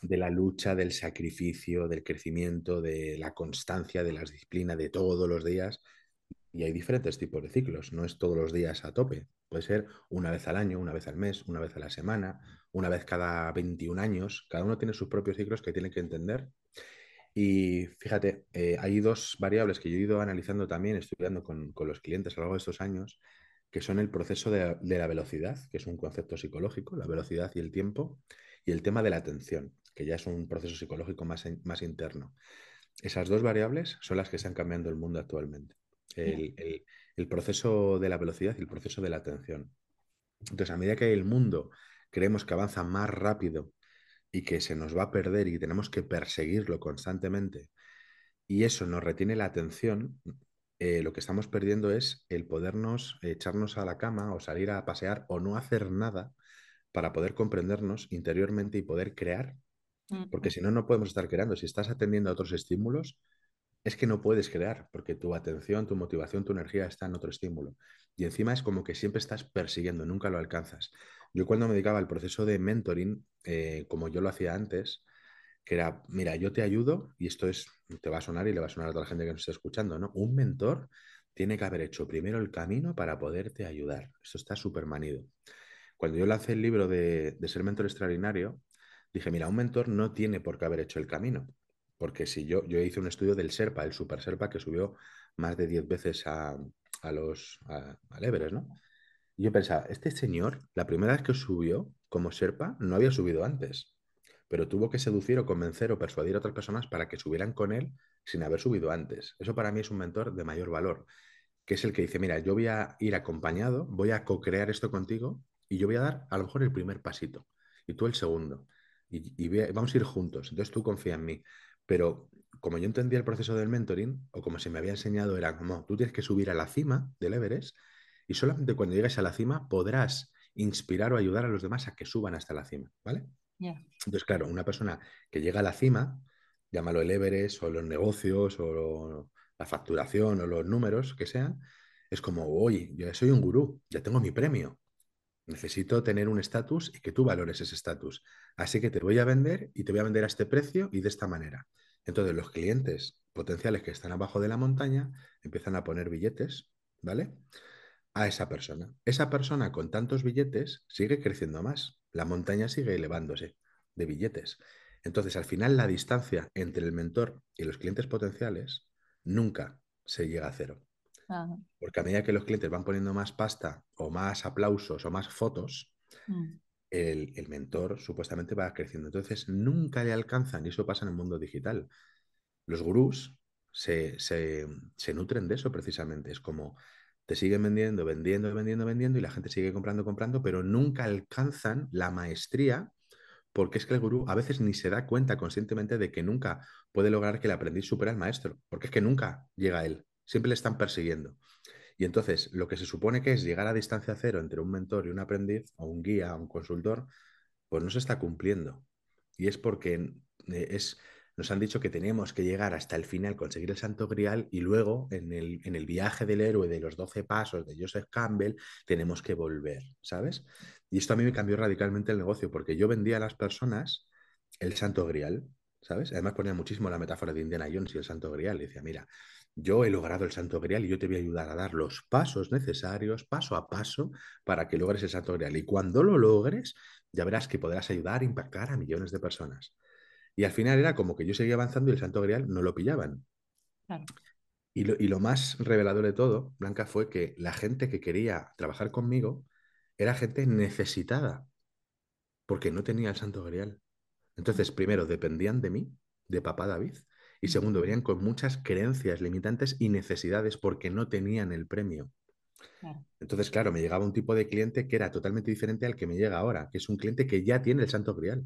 de la lucha, del sacrificio, del crecimiento, de la constancia, de la disciplina de todos los días, y hay diferentes tipos de ciclos, no es todos los días a tope. Puede ser una vez al año, una vez al mes, una vez a la semana, una vez cada 21 años. Cada uno tiene sus propios ciclos que tiene que entender. Y fíjate, eh, hay dos variables que yo he ido analizando también, estudiando con, los clientes a lo largo de estos años, que son el proceso de, de, la velocidad, que es un concepto psicológico, la velocidad y el tiempo, y el tema de la atención. que ya es un proceso psicológico más, más interno. Esas dos variables son las que están cambiando el mundo actualmente. El, el, proceso de la velocidad y el proceso de la atención. Entonces, a medida que el mundo creemos que avanza más rápido y que se nos va a perder y tenemos que perseguirlo constantemente, y eso nos retiene la atención, eh, lo que estamos perdiendo es el podernos echarnos a la cama o salir a pasear o no hacer nada para poder comprendernos interiormente y poder crear. Porque si no, no podemos estar creando. Si estás atendiendo a otros estímulos, es que no puedes crear, porque tu atención, tu motivación, tu energía está en otro estímulo. Y encima es como que siempre estás persiguiendo, nunca lo alcanzas. Yo cuando me dedicaba al proceso de mentoring, eh, como yo lo hacía antes, que era, mira, yo te ayudo, y esto es, te va a sonar y le va a sonar a toda la gente que nos está escuchando, ¿no? Un mentor tiene que haber hecho primero el camino para poderte ayudar. Esto está súper manido. Cuando yo lancé el libro de, de ser mentor extraordinario, dije, mira, un mentor no tiene por qué haber hecho el camino. Porque si yo, yo hice un estudio del Serpa, el Super Serpa, que subió más de 10 veces a, los a, al Everest, ¿no? Yo pensaba, este señor, la primera vez que subió como Serpa, no había subido antes, pero tuvo que seducir o convencer o persuadir a otras personas para que subieran con él sin haber subido antes. Eso para mí es un mentor de mayor valor, que es el que dice, mira, yo voy a ir acompañado, voy a co-crear esto contigo y yo voy a dar a lo mejor el primer pasito y tú el segundo. Y, y vamos a ir juntos. Entonces tú confía en mí. Pero como yo entendía el proceso del mentoring, o como se me había enseñado, era como tú tienes que subir a la cima del Everest y solamente cuando llegues a la cima podrás inspirar o ayudar a los demás a que suban hasta la cima, ¿vale? Entonces, claro, una persona que llega a la cima, llámalo el Everest o los negocios o la facturación o los números que sean, es como, oye, yo soy un gurú, ya tengo mi premio. Necesito tener un estatus y que tú valores ese estatus. Así que te voy a vender y te voy a vender a este precio y de esta manera. Entonces los clientes potenciales que están abajo de la montaña empiezan a poner billetes, ¿vale? A esa persona. Esa persona con tantos billetes sigue creciendo más. La montaña sigue elevándose de billetes. Entonces, al final, la distancia entre el mentor y los clientes potenciales nunca se llega a cero. Porque a medida que los clientes van poniendo más pasta o más aplausos o más fotos, mm el, mentor supuestamente va creciendo. Entonces, nunca le alcanzan, y eso pasa en el mundo digital. Los gurús se, nutren de eso precisamente. Es como te siguen vendiendo, vendiendo, vendiendo, vendiendo, y la gente sigue comprando, comprando, pero nunca alcanzan la maestría porque es que el gurú a veces ni se da cuenta conscientemente de que nunca puede lograr que el aprendiz supere al maestro, porque es que nunca llega a él, siempre le están persiguiendo. Y entonces, lo que se supone que es llegar a distancia cero entre un mentor y un aprendiz, o un guía, o un consultor, pues no se está cumpliendo. Y es porque eh, es, nos han dicho que tenemos que llegar hasta el final, conseguir el santo grial, y luego en el, en el viaje del héroe de los 12 pasos de Joseph Campbell, tenemos que volver, ¿sabes? Y esto a mí me cambió radicalmente el negocio, porque yo vendía a las personas el santo grial, ¿sabes? Además ponía muchísimo la metáfora de Indiana Jones y el santo grial. Y decía, mira, yo he logrado el santo grial y yo te voy a ayudar a dar los pasos necesarios, paso a paso, para que logres el santo grial. Y cuando lo logres, ya verás que podrás ayudar a impactar a millones de personas. Y al final era como que yo seguía avanzando y el santo grial no lo pillaban. Y, lo, y lo más revelador de todo, Blanca, fue que la gente que quería trabajar conmigo era gente necesitada, porque no tenía el santo grial. Entonces, primero, dependían de mí, de papá David, y segundo, venían con muchas creencias limitantes y necesidades porque no tenían el premio. Entonces, claro, me llegaba un tipo de cliente que era totalmente diferente al que me llega ahora, que es un cliente que ya tiene el santo grial.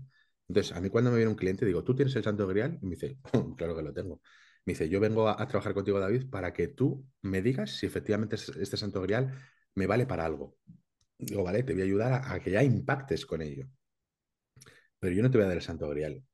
Entonces, a mí cuando me viene un cliente, digo, ¿tú tienes el santo grial? Y me dice, oh, claro que lo tengo. Me dice, yo vengo a, trabajar contigo, David, para que tú me digas si efectivamente este santo grial me vale para algo. Digo, vale, te voy a ayudar a, a que ya impactes con ello. Pero yo no te voy a dar el santo grial.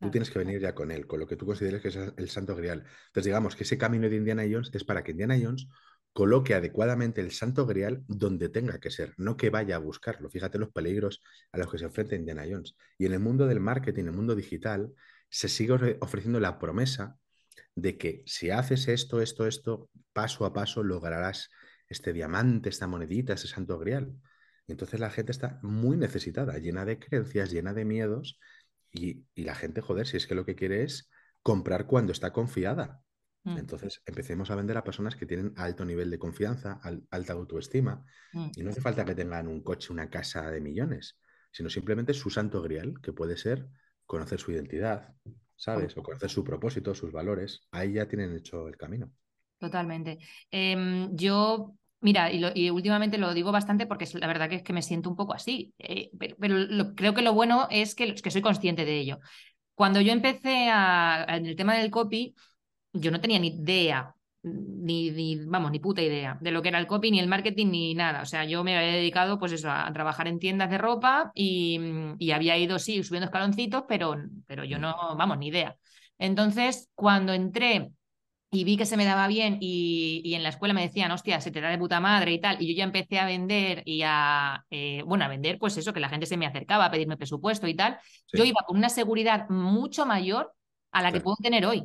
Tú tienes que venir ya con él, con lo que tú consideres que es el santo grial. Entonces, digamos que ese camino de Indiana Jones es para que Indiana Jones coloque adecuadamente el santo grial donde tenga que ser, no que vaya a buscarlo. Fíjate los peligros a los que se enfrenta Indiana Jones. Y en el mundo del marketing, en el mundo digital, se sigue ofreciendo la promesa de que si haces esto, esto, esto, paso a paso lograrás este diamante, esta monedita, ese santo grial. Y entonces la gente está muy necesitada, llena de creencias, llena de miedos y, la gente, joder, si es que lo que quiere es comprar cuando está confiada. Mm. Entonces, empecemos a vender a personas que tienen alto nivel de confianza, alta autoestima, mm. y no hace falta que tengan un coche, una casa de millones, sino simplemente su santo grial, que puede ser conocer su identidad, ¿sabes? O conocer su propósito, sus valores. Ahí ya tienen hecho el camino.
Totalmente. Em, yo, mira, y, últimamente lo digo bastante porque la verdad que es que me siento un poco así, eh, pero, creo que lo bueno es que, que soy consciente de ello. Cuando yo empecé a, en el tema del copy, yo no tenía ni idea, ni, vamos, ni puta idea de lo que era el copy, ni el marketing, ni nada. O sea, yo me había dedicado, pues eso, a, trabajar en tiendas de ropa y, y, había ido, sí, subiendo escaloncitos, pero, pero yo mm. no, vamos, ni idea. Entonces, cuando entré y vi que se me daba bien y, en la escuela me decían, hostia, se te da de puta madre y tal, y yo ya empecé a vender y a, eh, bueno, a vender, pues eso, que la gente se me acercaba a pedirme presupuesto y tal, yo iba con una seguridad mucho mayor a la que puedo tener hoy.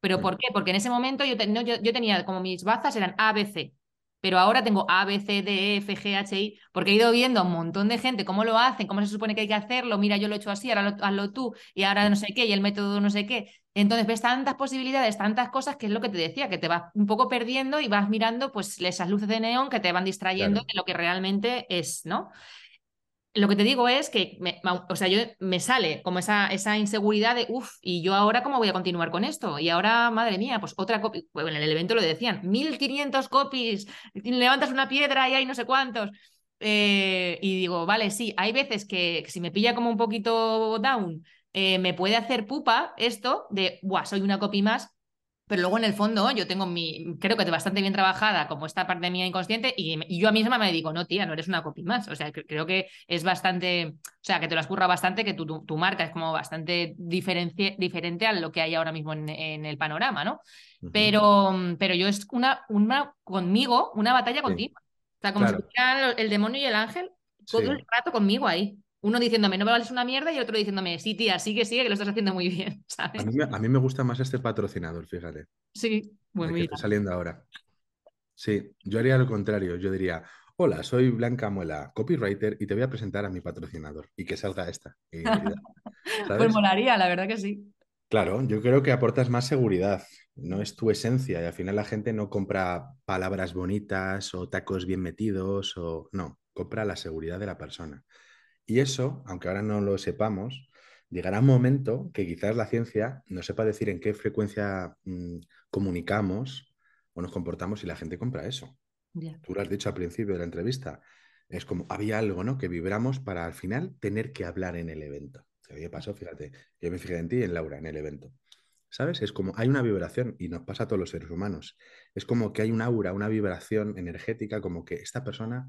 ¿Pero por qué? Porque en ese momento yo, yo, tenía como mis bazas eran ABC, pero ahora tengo A, B, C, D, E, F, G, H, I, porque he ido viendo a un montón de gente cómo lo hacen, cómo se supone que hay que hacerlo, mira, yo lo he hecho así, ahora hazlo tú, y ahora no sé qué, y el método no sé qué. Entonces ves tantas posibilidades, tantas cosas, que es lo que te decía, que te vas un poco perdiendo y vas mirando pues esas luces de neón que te van distrayendo de lo que realmente es, ¿no? Lo que te digo es que, me, o sea, yo me sale como esa, esa inseguridad de, uff, ¿y yo ahora cómo voy a continuar con esto? Y ahora, madre mía, pues otra copia, bueno, en el evento lo decían, 1500 copies, levantas una piedra y hay no sé cuántos. Eh, y digo, vale, sí, hay veces que, si me pilla como un poquito down, eh, me puede hacer pupa esto de, Buah, soy una copy más, pero luego en el fondo yo tengo mi, creo que bastante bien trabajada como esta parte mía inconsciente y, yo a misma me digo, no, tía, no eres una copy más. O sea, creo que es bastante, o sea, que te lo has currado bastante, que tu, tu, marca es como bastante diferente a lo que hay ahora mismo en, el panorama, ¿no? pero, pero yo es una, una conmigo, una batalla contigo. O sea, como si el demonio y el ángel todo el rato conmigo ahí. Uno diciéndome, no me vales una mierda, y otro diciéndome, sí, tía, sigue, sigue, que lo estás haciendo muy bien.
A, mí, me gusta más este patrocinador, fíjate.
Sí, muy bien.
está saliendo ahora. Sí, yo haría lo contrario. Yo diría, hola, soy Blanca Muela, copywriter, y te voy a presentar a mi patrocinador y que salga esta.
pues molaría, la verdad que sí.
Claro, yo creo que aportas más seguridad, no es tu esencia y al final la gente no compra palabras bonitas o tacos bien metidos o no, compra la seguridad de la persona. Y eso, aunque ahora no lo sepamos, llegará un momento que quizás la ciencia no sepa decir en qué frecuencia mm, comunicamos o nos comportamos y la gente compra eso. Tú lo has dicho al principio de la entrevista. Es como, había algo, ¿no? Que vibramos para al final tener que hablar en el evento. ¿Qué pasó? Fíjate, yo me fijé en ti y en Laura en el evento. ¿Sabes? Es como hay una vibración y nos pasa a todos los seres humanos. Es como que hay un aura, una vibración energética, como que esta persona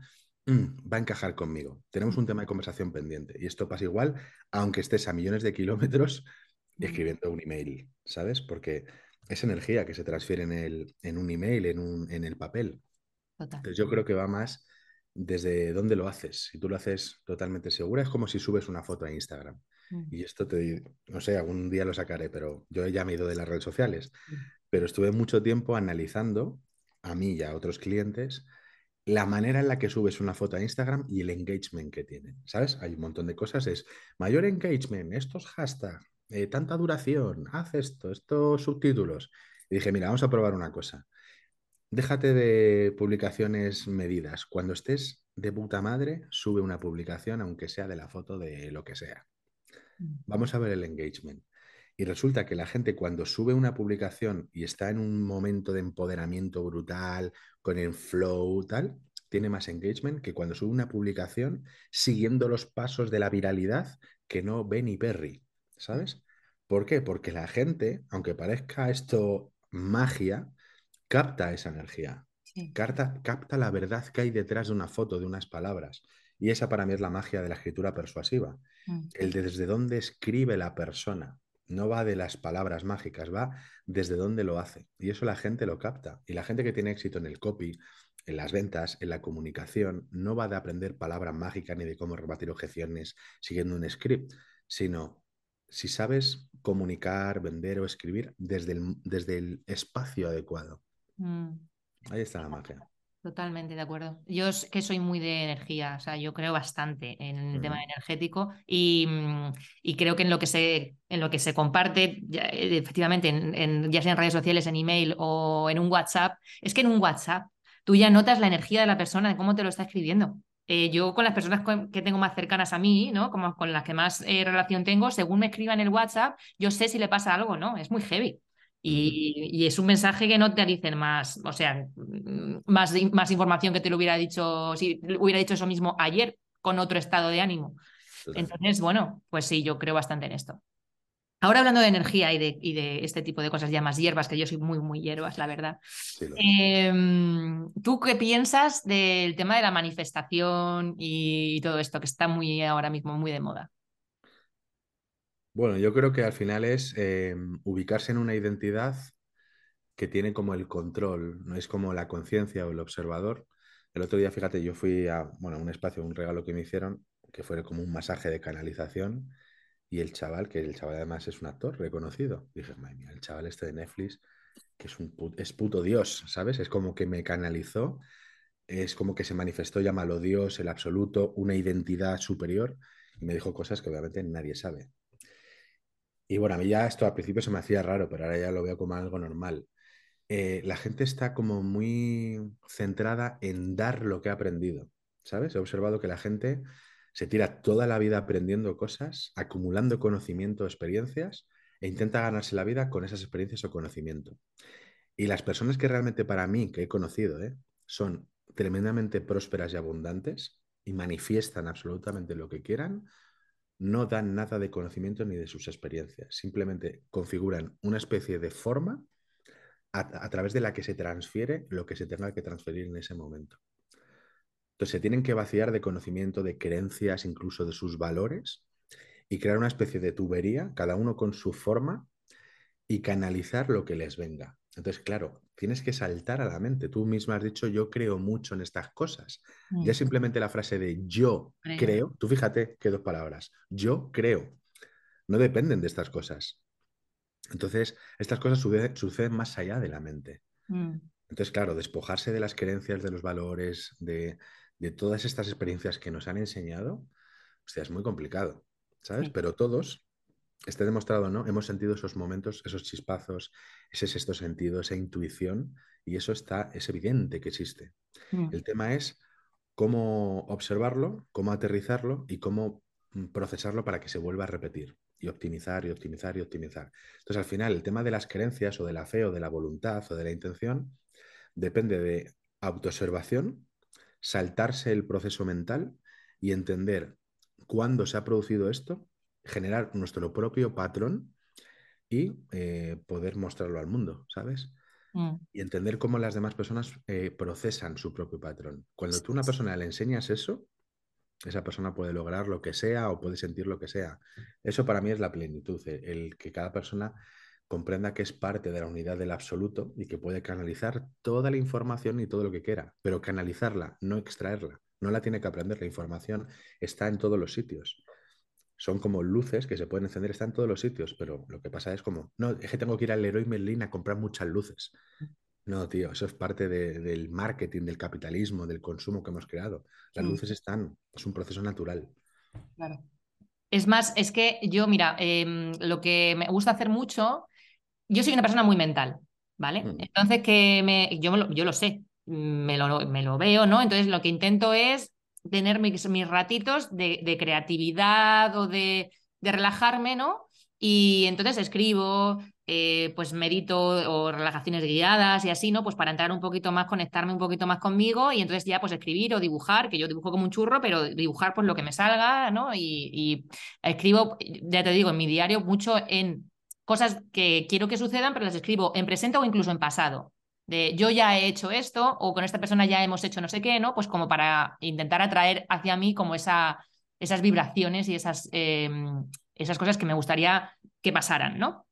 va a encajar conmigo. Tenemos un tema de conversación pendiente. Y esto pasa igual, aunque estés a millones de kilómetros escribiendo un email, ¿sabes? Porque es energía que se transfiere en, el, en un email, en, un, en el papel. Entonces yo creo que va más desde dónde lo haces. Si tú lo haces totalmente segura, es como si subes una foto a Instagram. Mm. Y esto te, no sé, algún día lo sacaré, pero yo ya me he ido de las redes sociales. Mm. Pero estuve mucho tiempo analizando a mí y a otros clientes la manera en la que subes una foto a Instagram y el engagement que tiene. ¿Sabes? Hay un montón de cosas. Es mayor engagement, estos hashtags, eh, tanta duración, haz esto, estos subtítulos. Y dije, mira, vamos a probar una cosa. Déjate de publicaciones medidas. Cuando estés de puta madre, sube una publicación, aunque sea de la foto de lo que sea. Mm. Vamos a ver el engagement. Y resulta que la gente cuando sube una publicación y está en un momento de empoderamiento brutal, con el flow, tal, tiene más engagement que cuando sube una publicación siguiendo los pasos de la viralidad que no Benny Perry, ¿sabes? ¿Por qué? Porque la gente, aunque parezca esto magia, capta esa energía. Capta, capta la verdad que hay detrás de una foto, de unas palabras. Y esa para mí es la magia de la escritura persuasiva. Mm. El de desde dónde escribe la persona no va de las palabras mágicas, va desde dónde lo hace. Y eso la gente lo capta. Y la gente que tiene éxito en el copy, en las ventas, en la comunicación, no va de aprender palabras mágicas ni de cómo rebatir objeciones siguiendo un script, sino si sabes comunicar, vender o escribir desde el, desde el espacio adecuado. Mm. Ahí está la magia.
Totalmente de acuerdo. Yo es que soy muy de energía, o sea, yo creo bastante en el tema energético y, mm, y, creo que en lo que se, en lo que se comparte, ya, eh, efectivamente, en, ya sea en redes sociales, en email o en un WhatsApp, es que en un WhatsApp tú ya notas la energía de la persona, de cómo te lo está escribiendo. eh, yo con las personas que tengo más cercanas a mí, ¿no? Como con las que más eh, relación tengo, según me escriban en el WhatsApp, yo sé si le pasa algo, ¿no? Es muy heavy. Y, es un mensaje que no te dicen más, o sea, mm, más, más información que te lo hubiera dicho, si hubiera dicho eso mismo ayer con otro estado de ánimo. Entonces, bueno, pues sí, yo creo bastante en esto. Ahora hablando de energía y de, y de, este tipo de cosas ya más hierbas, que yo soy muy, muy hierbas, la verdad. Em, ¿Tú qué piensas del tema de la manifestación y todo esto que está muy ahora mismo muy de moda?
Bueno, yo creo que al final es em, ubicarse en una identidad que tiene como el control, no es como la conciencia o el observador. El otro día, fíjate, yo fui a bueno, un espacio, un regalo que me hicieron, que fue como un masaje de canalización, y el chaval, que el chaval además es un actor reconocido, dije, madre mía, el chaval este de Netflix, que es un es puto Dios, ¿sabes? Es como que me canalizó, es como que se manifestó, llámalo Dios, el absoluto, una identidad superior, y me dijo cosas que obviamente nadie sabe. Y bueno, a mí ya esto al principio se me hacía raro, pero ahora ya lo veo como algo normal. Eh, la gente está como muy centrada en dar lo que ha aprendido, ¿sabes? He observado que la gente se tira toda la vida aprendiendo cosas, acumulando conocimiento, experiencias, e intenta ganarse la vida con esas experiencias o conocimiento. Y las personas que realmente para mí, que he conocido, ¿eh? son tremendamente prósperas y abundantes y manifiestan absolutamente lo que quieran, no dan nada de conocimiento ni de sus experiencias, simplemente configuran una especie de forma a, través de la que se transfiere lo que se tenga que transferir en ese momento. Entonces se tienen que vaciar de conocimiento, de creencias, incluso de sus valores, y crear una especie de tubería, cada uno con su forma, y canalizar lo que les venga. Entonces, claro, tienes que saltar a la mente. Tú misma has dicho, yo creo mucho en estas cosas. Ya simplemente la frase de yo creo. tú fíjate qué dos palabras, yo creo, no dependen de estas cosas. Entonces, estas cosas suceden, más allá de la mente. Mm. Entonces, claro, despojarse de las creencias, de los valores, de, todas estas experiencias que nos han enseñado, o sea, es muy complicado, ¿sabes? Pero todos esté demostrado no, hemos sentido esos momentos, esos chispazos, ese sexto sentido, esa intuición, y eso está, es evidente que existe. Mm. El tema es cómo observarlo, cómo aterrizarlo y cómo mm, procesarlo para que se vuelva a repetir y optimizar y optimizar y optimizar. Entonces, al final, el tema de las creencias o de la fe o de la voluntad o de la intención depende de autoobservación, saltarse el proceso mental y entender cuándo se ha producido esto generar nuestro propio patrón y eh, poder mostrarlo al mundo, ¿sabes? Mm. Y entender cómo las demás personas eh, procesan su propio patrón. Cuando tú a una persona le enseñas eso, esa persona puede lograr lo que sea o puede sentir lo que sea. Eso para mí es la plenitud, eh, el que cada persona comprenda que es parte de la unidad del absoluto y que puede canalizar toda la información y todo lo que quiera, pero canalizarla, no extraerla. No la tiene que aprender, la información está en todos los sitios son como luces que se pueden encender, están en todos los sitios, pero lo que pasa es como, no, es que tengo que ir al Leroy Merlin a comprar muchas luces. No, tío, eso es parte del marketing, del capitalismo, del consumo que hemos creado. Las mm. luces están, es un proceso natural.
Claro. Es más, es que yo, mira, em, lo que me gusta hacer mucho, yo soy una persona muy mental, ¿vale? Mm. Entonces, que me, yo, yo lo sé, me lo, me lo veo, ¿no? Entonces, lo que intento es tener mis, ratitos de, creatividad o de, relajarme, ¿no? Y entonces escribo, eh, pues medito o relajaciones guiadas y así, ¿no? Pues para entrar un poquito más, conectarme un poquito más conmigo y entonces ya pues escribir o dibujar, que yo dibujo como un churro, pero dibujar pues lo que me salga, ¿no? Y, y escribo, ya te digo, en mi diario mucho en cosas que quiero que sucedan, pero las escribo en presente o incluso en pasado de yo ya he hecho esto o con esta persona ya hemos hecho no sé qué, ¿no? Pues como para intentar atraer hacia mí como esa, esas vibraciones y esas, em, esas cosas que me gustaría que pasaran, ¿no?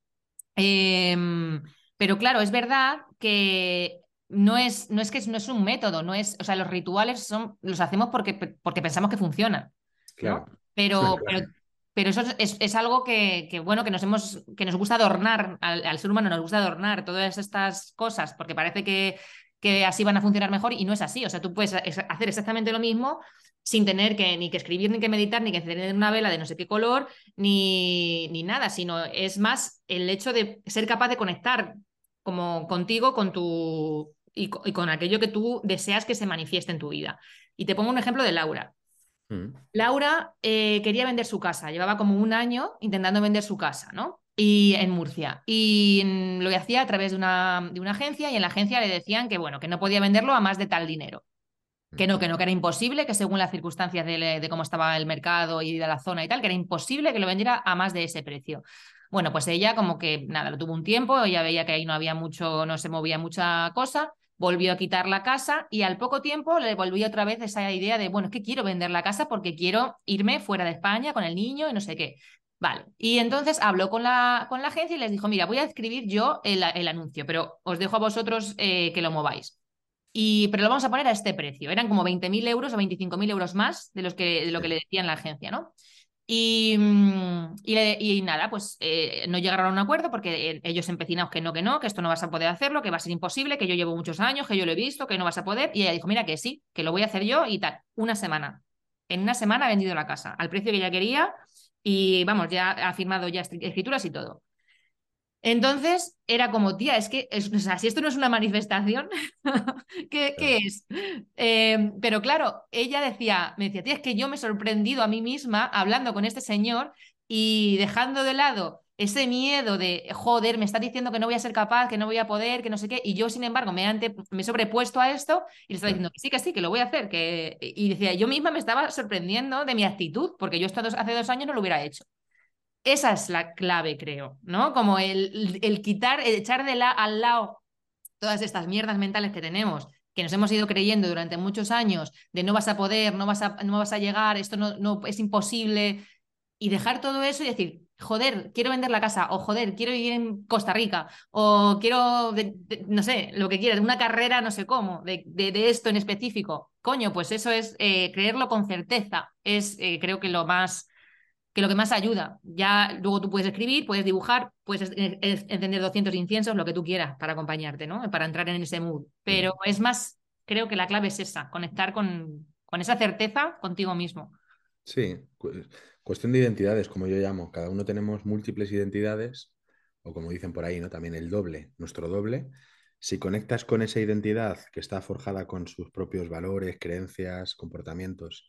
Em, pero claro, es verdad que no es, no es que no es un método, no es, o sea, los rituales son, los hacemos porque, porque pensamos que funcionan. Claro. Pero, pero pero eso es, algo que, bueno, que nos hemos, que nos gusta adornar, al, ser humano nos gusta adornar todas estas cosas, porque parece que, que así van a funcionar mejor y no es así. O sea, tú puedes hacer exactamente lo mismo sin tener que ni que escribir, ni que meditar, ni que encender una vela de no sé qué color, ni, ni nada, sino es más el hecho de ser capaz de conectar como contigo, con tu y, con aquello que tú deseas que se manifieste en tu vida. Y te pongo un ejemplo de Laura. Mm. Laura eh, quería vender su casa, llevaba como un año intentando vender su casa, ¿no? Y en Murcia. Y lo hacía a través de una, de una agencia y en la agencia le decían que, bueno, que no podía venderlo a más de tal dinero. Que no, que no, que era imposible, que según las circunstancias de, de, cómo estaba el mercado y de la zona y tal, que era imposible que lo vendiera a más de ese precio. Bueno, pues ella como que nada, lo tuvo un tiempo, ella veía que ahí no había mucho, no se movía mucha cosa, volvió a quitar la casa y al poco tiempo le volvió otra vez esa idea de, bueno, es que quiero vender la casa porque quiero irme fuera de España con el niño y no sé qué. Vale, y entonces habló con la, con la agencia y les dijo, mira, voy a escribir yo el, anuncio, pero os dejo a vosotros eh, que lo mováis. Y, pero lo vamos a poner a este precio. Eran como 20.000 euros o 25.000 euros más de, los que, de lo que le decían la agencia, ¿no? Y, mm, y, nada, pues eh, no llegaron a un acuerdo porque eh, ellos empecinados que no, que no, que esto no vas a poder hacerlo, que va a ser imposible, que yo llevo muchos años, que yo lo he visto, que no vas a poder. Y ella dijo, mira, que sí, que lo voy a hacer yo y tal. Una semana. En una semana ha vendido la casa al precio que ella quería y vamos, ya ha firmado ya escrituras y todo. Entonces era como, tía, es que, o sea, si esto no es una manifestación, ¿qué, es? Em, pero claro, ella decía, me decía, tía, es que yo me he sorprendido a mí misma hablando con este señor y dejando de lado ese miedo de, joder, me está diciendo que no voy a ser capaz, que no voy a poder, que no sé qué, y yo, sin embargo, me, me he sobrepuesto a esto y le estaba diciendo que sí, que sí, que lo voy a hacer, que... y decía, yo misma me estaba sorprendiendo de mi actitud, porque yo esto hace dos años no lo hubiera hecho. Esa es la clave, creo, ¿no? Como el, el quitar, el echar de la, al lado todas estas mierdas mentales que tenemos, que nos hemos ido creyendo durante muchos años, de no vas a poder, no vas a, no vas a llegar, esto no, no es imposible, y dejar todo eso y decir, joder, quiero vender la casa, o joder, quiero vivir en Costa Rica, o quiero, no sé, lo que quieras, una carrera, no sé cómo, de, de, esto en específico. Coño, pues eso es eh, creerlo con certeza, es eh, creo que lo más que lo que más ayuda. Ya luego tú puedes escribir, puedes dibujar, puedes encender 200 inciensos, lo que tú quieras para acompañarte, ¿no? Para entrar en ese mood. Pero es más, creo que la clave es esa, conectar con, con esa certeza contigo mismo.
Sí, cuestión de identidades, como yo llamo. Cada uno tenemos múltiples identidades, o como dicen por ahí, ¿no? También el doble, nuestro doble. Si conectas con esa identidad que está forjada con sus propios valores, creencias, comportamientos,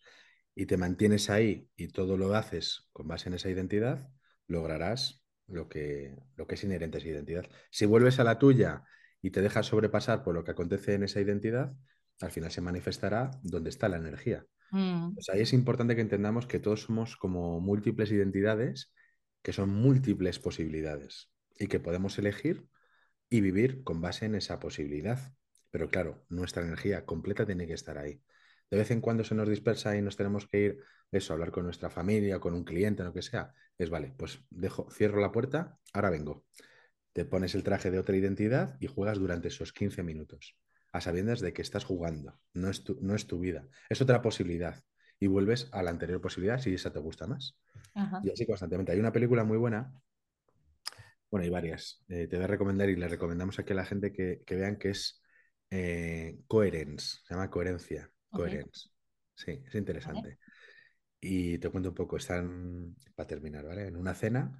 y te mantienes ahí y todo lo haces con base en esa identidad, lograrás lo que, lo que es inherente a esa identidad. Si vuelves a la tuya y te dejas sobrepasar por lo que acontece en esa identidad, al final se manifestará donde está la energía. Mm. Pues ahí es importante que entendamos que todos somos como múltiples identidades, que son múltiples posibilidades y que podemos elegir y vivir con base en esa posibilidad. Pero claro, nuestra energía completa tiene que estar ahí de vez en cuando se nos dispersa y nos tenemos que ir, eso, a hablar con nuestra familia, con un cliente, lo que sea, es vale, pues dejo, cierro la puerta, ahora vengo. Te pones el traje de otra identidad y juegas durante esos 15 minutos, a sabiendas de que estás jugando, no es tu, no es tu vida, es otra posibilidad. Y vuelves a la anterior posibilidad si esa te gusta más. Y así constantemente. Hay una película muy buena, bueno, hay varias, eh, te voy a recomendar y le recomendamos aquí a la gente que, vean que es eh, Coherence, se llama Coherencia Coherence. Sí, es interesante. Y te cuento un poco, están, para terminar, ¿vale? En una cena,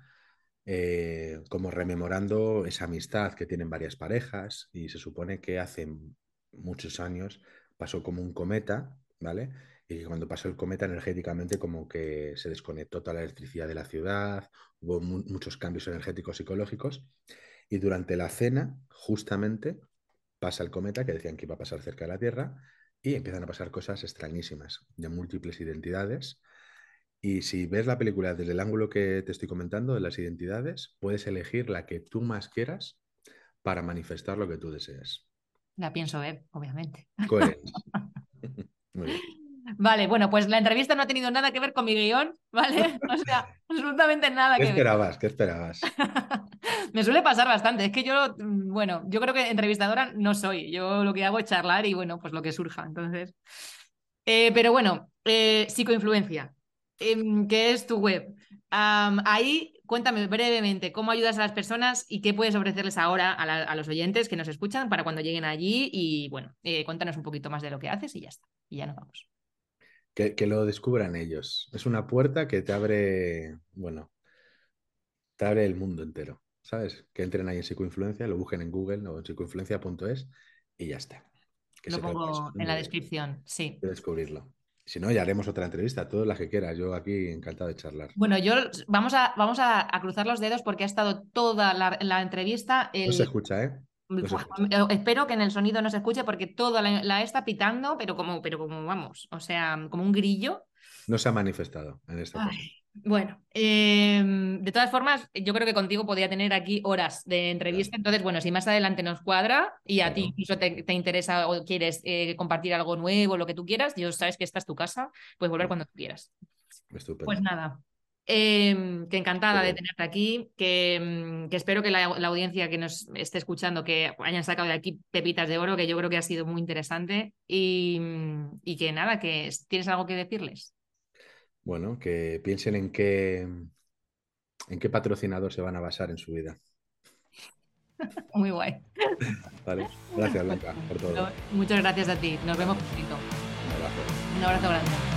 eh, como rememorando esa amistad que tienen varias parejas y se supone que hace muchos años pasó como un cometa, ¿vale? Y cuando pasó el cometa energéticamente como que se desconectó toda la electricidad de la ciudad, hubo muchos cambios energéticos psicológicos y durante la cena justamente pasa el cometa que decían que iba a pasar cerca de la Tierra y empiezan a pasar cosas extrañísimas de múltiples identidades. Y si ves la película desde el ángulo que te estoy comentando de las identidades, puedes elegir la que tú más quieras para manifestar lo que tú deseas.
La pienso ver, obviamente.
Muy bien.
Vale, bueno, pues la entrevista no ha tenido nada que ver con mi guion, ¿vale? O sea, absolutamente nada
¿Qué
que
esperabas? ¿Qué esperabas?
Me suele pasar bastante. Es que yo, mm, bueno, yo creo que entrevistadora no soy. Yo lo que hago es charlar y, bueno, pues lo que surja. Entonces. Eh, pero bueno, eh, psicoinfluencia, em, ¿Qué es tu web. ahí cuéntame brevemente cómo ayudas a las personas y qué puedes ofrecerles ahora a, los oyentes que nos escuchan para cuando lleguen allí. Y bueno, eh, cuéntanos un poquito más de lo que haces y ya está. Y ya nos vamos.
Que, que, lo descubran ellos. Es una puerta que te abre, bueno, te abre el mundo entero. ¿Sabes? Que entren ahí en psicoinfluencia, lo busquen en Google o en psicoinfluencia.es y ya está.
Lo pongo en la descripción, sí.
De descubrirlo. Si no, ya haremos otra entrevista, todas las que quieras. Yo aquí encantado de charlar.
Bueno, yo vamos a, vamos a, cruzar los dedos porque ha estado toda la, entrevista.
No se escucha, ¿eh?
eh espero que en el sonido no se escuche porque toda la, está pitando, pero como, pero como vamos, o sea, como un grillo.
No se ha manifestado en este caso.
Bueno, em, de todas formas, yo creo que contigo podría tener aquí horas de entrevista. Entonces, bueno, si más adelante nos cuadra y a ti incluso te, interesa o quieres eh, compartir algo nuevo, lo que tú quieras, yo sabes que esta es tu casa, puedes volver cuando tú quieras.
Estupendo.
Pues nada, em, que encantada de tenerte aquí, que, em, que espero que la, audiencia que nos esté escuchando, que hayan sacado de aquí pepitas de oro, que yo creo que ha sido muy interesante y, y que nada, que tienes algo que decirles
bueno, que piensen en qué, en qué patrocinador se van a basar en su vida.
Muy guay.
Vale. Gracias, Blanca, por todo.
Muchas gracias a ti. Nos vemos pronto.
Un abrazo.
Un abrazo grande.